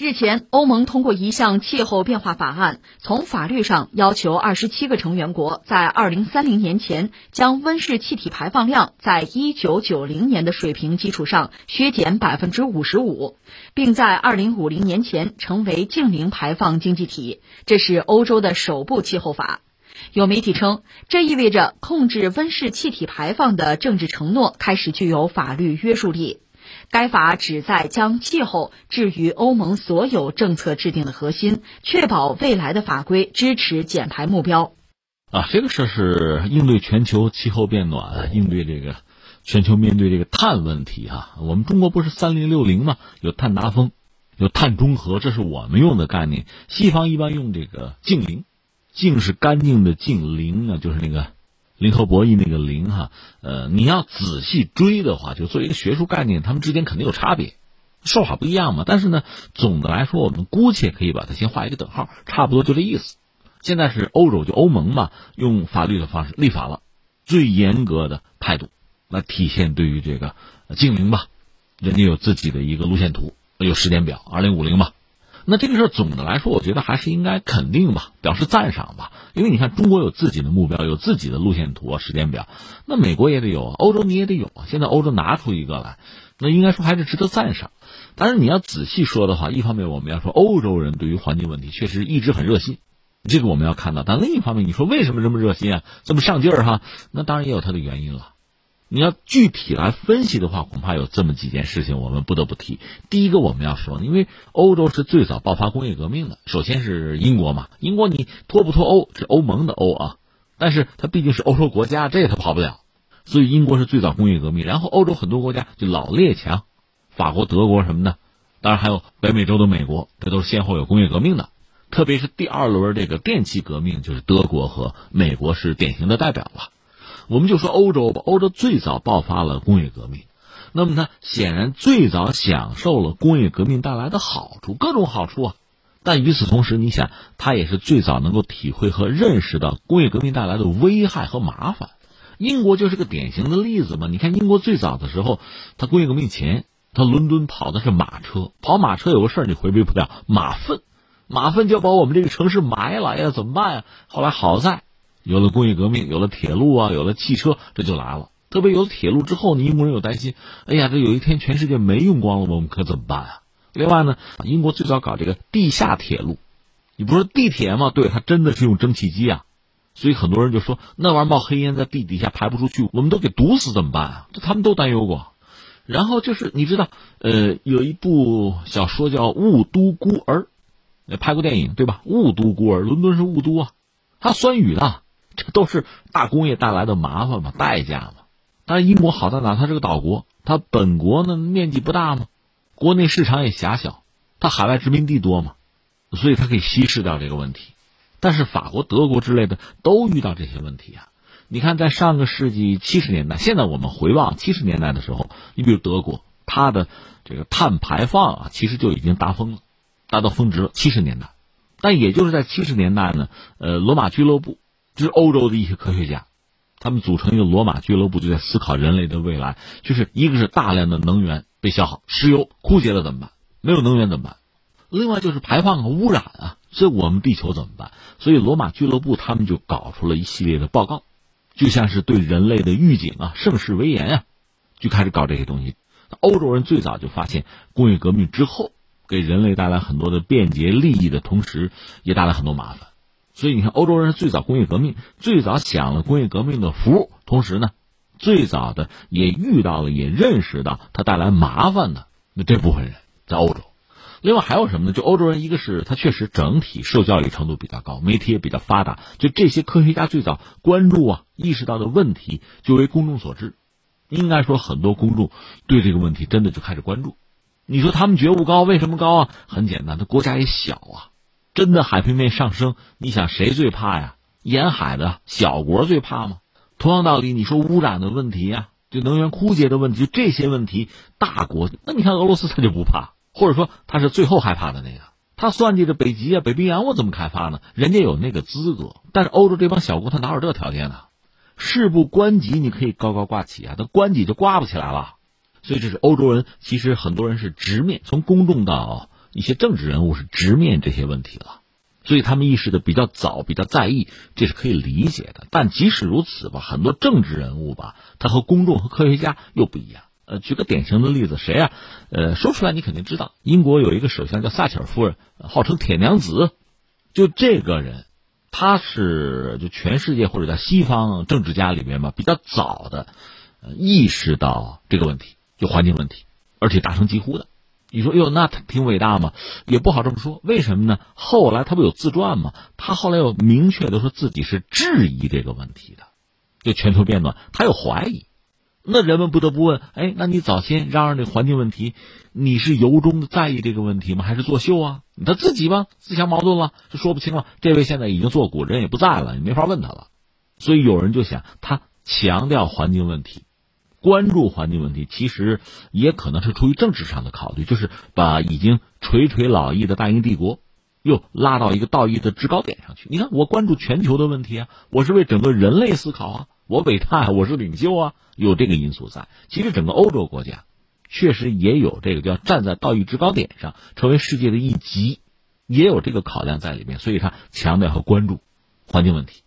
日前，欧盟通过一项气候变化法案，从法律上要求二十七个成员国在二零三零年前将温室气体排放量在一九九零年的水平基础上削减百分之五十五，并在二零五零年前成为净零排放经济体。这是欧洲的首部气候法。有媒体称，这意味着控制温室气体排放的政治承诺开始具有法律约束力。该法旨在将气候置于欧盟所有政策制定的核心，确保未来的法规支持减排目标。啊，这个事儿是应对全球气候变暖，应对这个全球面对这个碳问题啊。我们中国不是三零六零吗？有碳达峰，有碳中和，这是我们用的概念。西方一般用这个净零，净是干净的净，零呢就是那个。零和博弈那个零哈，呃，你要仔细追的话，就作为一个学术概念，它们之间肯定有差别，说法不一样嘛。但是呢，总的来说，我们姑且可以把它先画一个等号，差不多就这意思。现在是欧洲就欧盟嘛，用法律的方式立法了，最严格的态度来体现对于这个净零吧，人家有自己的一个路线图，有时间表，二零五零嘛。那这个事儿总的来说，我觉得还是应该肯定吧，表示赞赏吧。因为你看，中国有自己的目标，有自己的路线图、时间表，那美国也得有，欧洲你也得有。现在欧洲拿出一个来，那应该说还是值得赞赏。但是你要仔细说的话，一方面我们要说欧洲人对于环境问题确实一直很热心，这个我们要看到。但另一方面，你说为什么这么热心啊，这么上劲儿哈？那当然也有它的原因了。你要具体来分析的话，恐怕有这么几件事情我们不得不提。第一个我们要说，因为欧洲是最早爆发工业革命的，首先是英国嘛。英国你脱不脱欧是欧盟的欧啊，但是它毕竟是欧洲国家，这它跑不了。所以英国是最早工业革命，然后欧洲很多国家就老列强，法国、德国什么的，当然还有北美洲的美国，这都是先后有工业革命的。特别是第二轮这个电气革命，就是德国和美国是典型的代表了。我们就说欧洲吧，欧洲最早爆发了工业革命，那么它显然最早享受了工业革命带来的好处，各种好处啊。但与此同时，你想，它也是最早能够体会和认识到工业革命带来的危害和麻烦。英国就是个典型的例子嘛。你看，英国最早的时候，它工业革命前，它伦敦跑的是马车，跑马车有个事儿你回避不了，马粪，马粪就要把我们这个城市埋了，呀，怎么办呀？后来好在。有了工业革命，有了铁路啊，有了汽车，这就来了。特别有了铁路之后，你英国人有担心，哎呀，这有一天全世界煤用光了，我们可怎么办啊？另外呢，英国最早搞这个地下铁路，你不是地铁吗？对，它真的是用蒸汽机啊，所以很多人就说那玩意冒黑烟在地底下排不出去，我们都给堵死怎么办啊？这他们都担忧过。然后就是你知道，呃，有一部小说叫《雾都孤儿》，拍过电影对吧？雾都孤儿，伦敦是雾都啊，它酸雨的。这都是大工业带来的麻烦嘛，代价嘛。但是英国好在哪？它是个岛国，它本国呢面积不大嘛，国内市场也狭小，它海外殖民地多嘛，所以它可以稀释掉这个问题。但是法国、德国之类的都遇到这些问题啊。你看，在上个世纪七十年代，现在我们回望七十年代的时候，你比如德国，它的这个碳排放啊，其实就已经达峰了，达到峰值了。七十年代，但也就是在七十年代呢，呃，罗马俱乐部。就是欧洲的一些科学家，他们组成一个罗马俱乐部，就在思考人类的未来。就是一个是大量的能源被消耗，石油枯竭了怎么办？没有能源怎么办？另外就是排放和污染啊，这我们地球怎么办？所以罗马俱乐部他们就搞出了一系列的报告，就像是对人类的预警啊，盛世危言啊，就开始搞这些东西。欧洲人最早就发现，工业革命之后给人类带来很多的便捷利益的同时，也带来很多麻烦。所以你看，欧洲人是最早工业革命，最早享了工业革命的福，同时呢，最早的也遇到了，也认识到它带来麻烦的那这部分人在欧洲。另外还有什么呢？就欧洲人，一个是他确实整体受教育程度比较高，媒体也比较发达，就这些科学家最早关注啊，意识到的问题就为公众所知。应该说，很多公众对这个问题真的就开始关注。你说他们觉悟高，为什么高啊？很简单，他国家也小啊。真的海平面上升，你想谁最怕呀？沿海的小国最怕吗？同样道理，你说污染的问题呀，就能源枯竭的问题，这些问题，大国那你看俄罗斯他就不怕，或者说他是最后害怕的那个，他算计着北极啊、北冰洋我怎么开发呢？人家有那个资格，但是欧洲这帮小国他哪有这条件呢？事不关己，你可以高高挂起啊，他关己就挂不起来了。所以这是欧洲人，其实很多人是直面从公众到。一些政治人物是直面这些问题了，所以他们意识的比较早，比较在意，这是可以理解的。但即使如此吧，很多政治人物吧，他和公众和科学家又不一样。呃，举个典型的例子，谁啊？呃，说出来你肯定知道，英国有一个首相叫撒切尔夫人，号称铁娘子，就这个人，他是就全世界或者在西方政治家里面吧比较早的，意识到这个问题，就环境问题，而且大声疾呼的。你说哟，那他挺伟大吗？也不好这么说。为什么呢？后来他不有自传吗？他后来又明确的说自己是质疑这个问题的，就全球变暖，他有怀疑。那人们不得不问：哎，那你早先嚷嚷这环境问题，你是由衷的在意这个问题吗？还是作秀啊？他自己吧，自相矛盾了，就说不清了。这位现在已经作古，人也不在了，你没法问他了。所以有人就想，他强调环境问题，关注环境问题，其实也可能是出于政治上的考虑，就是把已经垂垂老矣的大英帝国，又拉到一个道义的制高点上去。你看，我关注全球的问题啊，我是为整个人类思考啊。我伟大，我是领袖啊，有这个因素在。其实整个欧洲国家，确实也有这个叫站在道义制高点上，成为世界的一极，也有这个考量在里面。所以他强调和关注环境问题。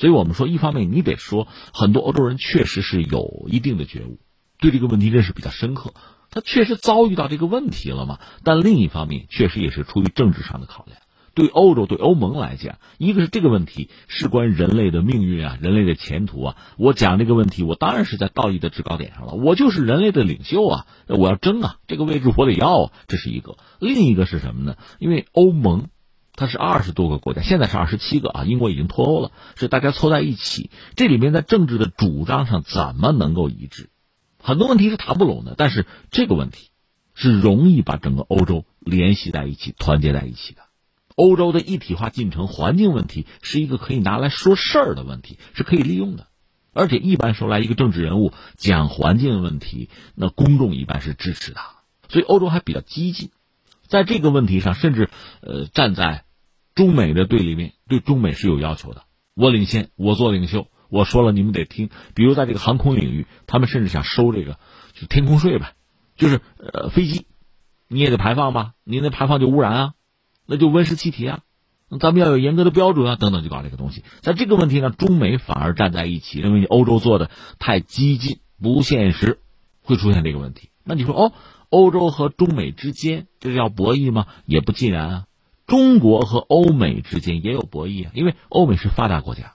所以我们说，一方面你得说，很多欧洲人确实是有一定的觉悟，对这个问题认识比较深刻，他确实遭遇到这个问题了嘛。但另一方面，确实也是出于政治上的考量。对欧洲、对欧盟来讲，一个是这个问题事关人类的命运啊，人类的前途啊。我讲这个问题，我当然是在道义的制高点上了。我就是人类的领袖啊，我要争啊，这个位置我得要啊，这是一个。另一个是什么呢？因为欧盟它是二十多个国家，现在是二十七个啊，英国已经脱欧了，是大家凑在一起。这里面在政治的主张上怎么能够一致？很多问题是谈不拢的，但是这个问题是容易把整个欧洲联系在一起、团结在一起的。欧洲的一体化进程，环境问题是一个可以拿来说事儿的问题，是可以利用的。而且一般说来，一个政治人物讲环境问题，那公众一般是支持的。所以欧洲还比较激进，在这个问题上，甚至呃站在中美的对立面，对中美是有要求的。我领先，我做领袖，我说了你们得听。比如在这个航空领域，他们甚至想收这个就天空税吧，就是呃飞机你也得排放吧，你那排放就污染啊。那就温室气体啊，咱们要有严格的标准啊，等等，就搞这个东西。在这个问题呢，中美反而站在一起，认为你欧洲做的太激进、不现实，会出现这个问题。那你说哦，欧洲和中美之间这是要博弈吗？也不尽然啊。中国和欧美之间也有博弈啊，因为欧美是发达国家，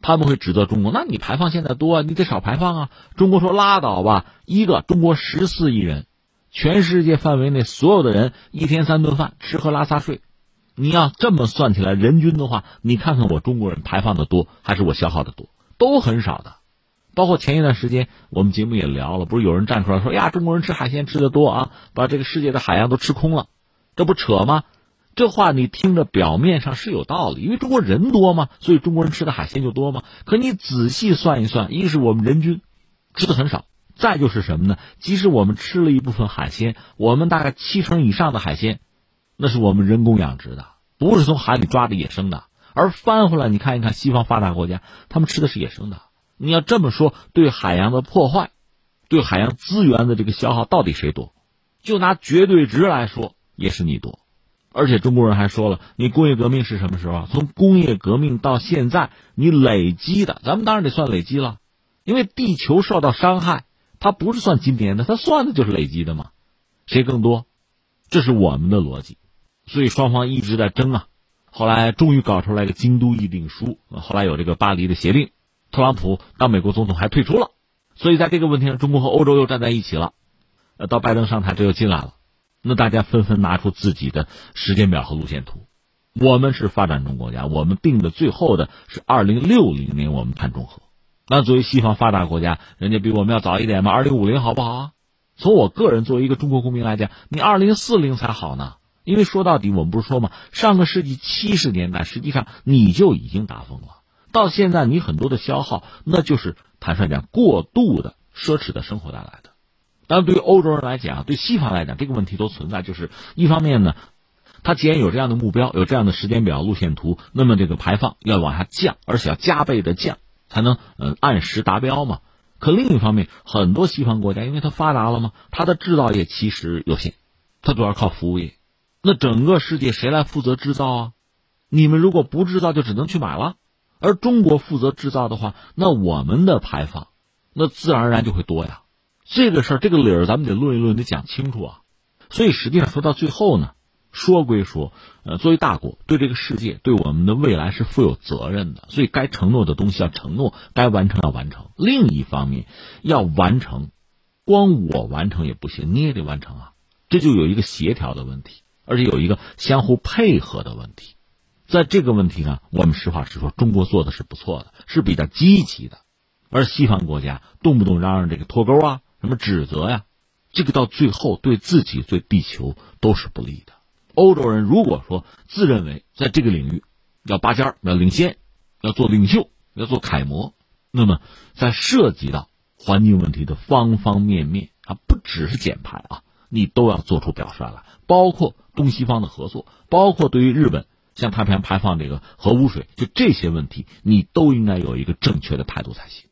他们会指责中国，那你排放现在多啊，你得少排放啊。中国说拉倒吧，一个中国十四亿人，全世界范围内所有的人一天三顿饭，吃喝拉撒睡。你要这么算起来，人均的话，你看看我中国人排放的多还是我消耗的多，都很少的。包括前一段时间我们节目也聊了，不是有人站出来说呀，中国人吃海鲜吃的多啊，把这个世界的海洋都吃空了，这不扯吗？这话你听着表面上是有道理，因为中国人多嘛，所以中国人吃的海鲜就多嘛。可你仔细算一算，一是我们人均吃的很少，再就是什么呢？即使我们吃了一部分海鲜，我们大概七成以上的海鲜。那是我们人工养殖的，不是从海里抓的野生的。而翻回来，你看一看西方发达国家，他们吃的是野生的。你要这么说，对海洋的破坏，对海洋资源的这个消耗，到底谁多？就拿绝对值来说，也是你多。而且中国人还说了，你工业革命是什么时候？从工业革命到现在，你累积的，咱们当然得算累积了，因为地球受到伤害，它不是算今年的，它算的就是累积的嘛。谁更多？这是我们的逻辑。所以双方一直在争啊，后来终于搞出来个京都议定书，后来有这个巴黎的协定，特朗普当美国总统还退出了，所以在这个问题上，中国和欧洲又站在一起了。呃，到拜登上台这又进来了，那大家纷纷拿出自己的时间表和路线图。我们是发展中国家，我们定的最后的是二零六零年我们碳中和。那作为西方发达国家，人家比我们要早一点嘛，二零五零好不好？从我个人作为一个中国公民来讲，你二零四零才好呢。因为说到底，我们不是说嘛，上个世纪七十年代，实际上你就已经达峰了。到现在，你很多的消耗，那就是坦率讲，过度的奢侈的生活带来的。但，对于欧洲人来讲，对西方来讲，这个问题都存在。就是一方面呢，他既然有这样的目标，有这样的时间表、路线图，那么这个排放要往下降，而且要加倍的降，才能嗯按时达标嘛。可另一方面，很多西方国家，因为它发达了嘛，它的制造业其实有限，它主要靠服务业。那整个世界谁来负责制造啊？你们如果不制造，就只能去买了。而中国负责制造的话，那我们的排放，那自然而然就会多呀。这个事儿，这个理儿，咱们得论一论，得讲清楚啊。所以实际上说到最后呢，说归说，呃，作为大国，对这个世界，对我们的未来是负有责任的。所以该承诺的东西要承诺，该完成要完成。另一方面，要完成，光我完成也不行，你也得完成啊。这就有一个协调的问题，而且有一个相互配合的问题。在这个问题上，我们实话实说，中国做的是不错的，是比较积极的，而西方国家动不动嚷嚷这个脱钩啊，什么指责呀，这个到最后对自己、对地球都是不利的。欧洲人如果说自认为在这个领域要拔尖、要领先、要做领袖、要做楷模，那么在涉及到环境问题的方方面面啊，不只是减排啊，你都要做出表率来，包括东西方的合作，包括对于日本。向太平洋排放这个核污水，就这些问题，你都应该有一个正确的态度才行。